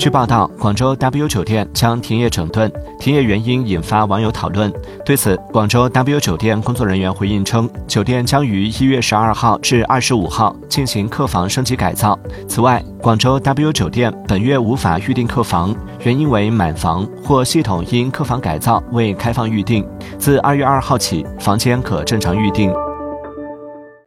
据报道，广州 W 酒店将停业整顿，停业原因引发网友讨论。对此，广州 W 酒店工作人员回应称，酒店将于一月十二号至二十五号进行客房升级改造。此外，广州 W 酒店本月无法预订客房，原因为满房或系统因客房改造未开放预订。自二月二号起，房间可正常预订。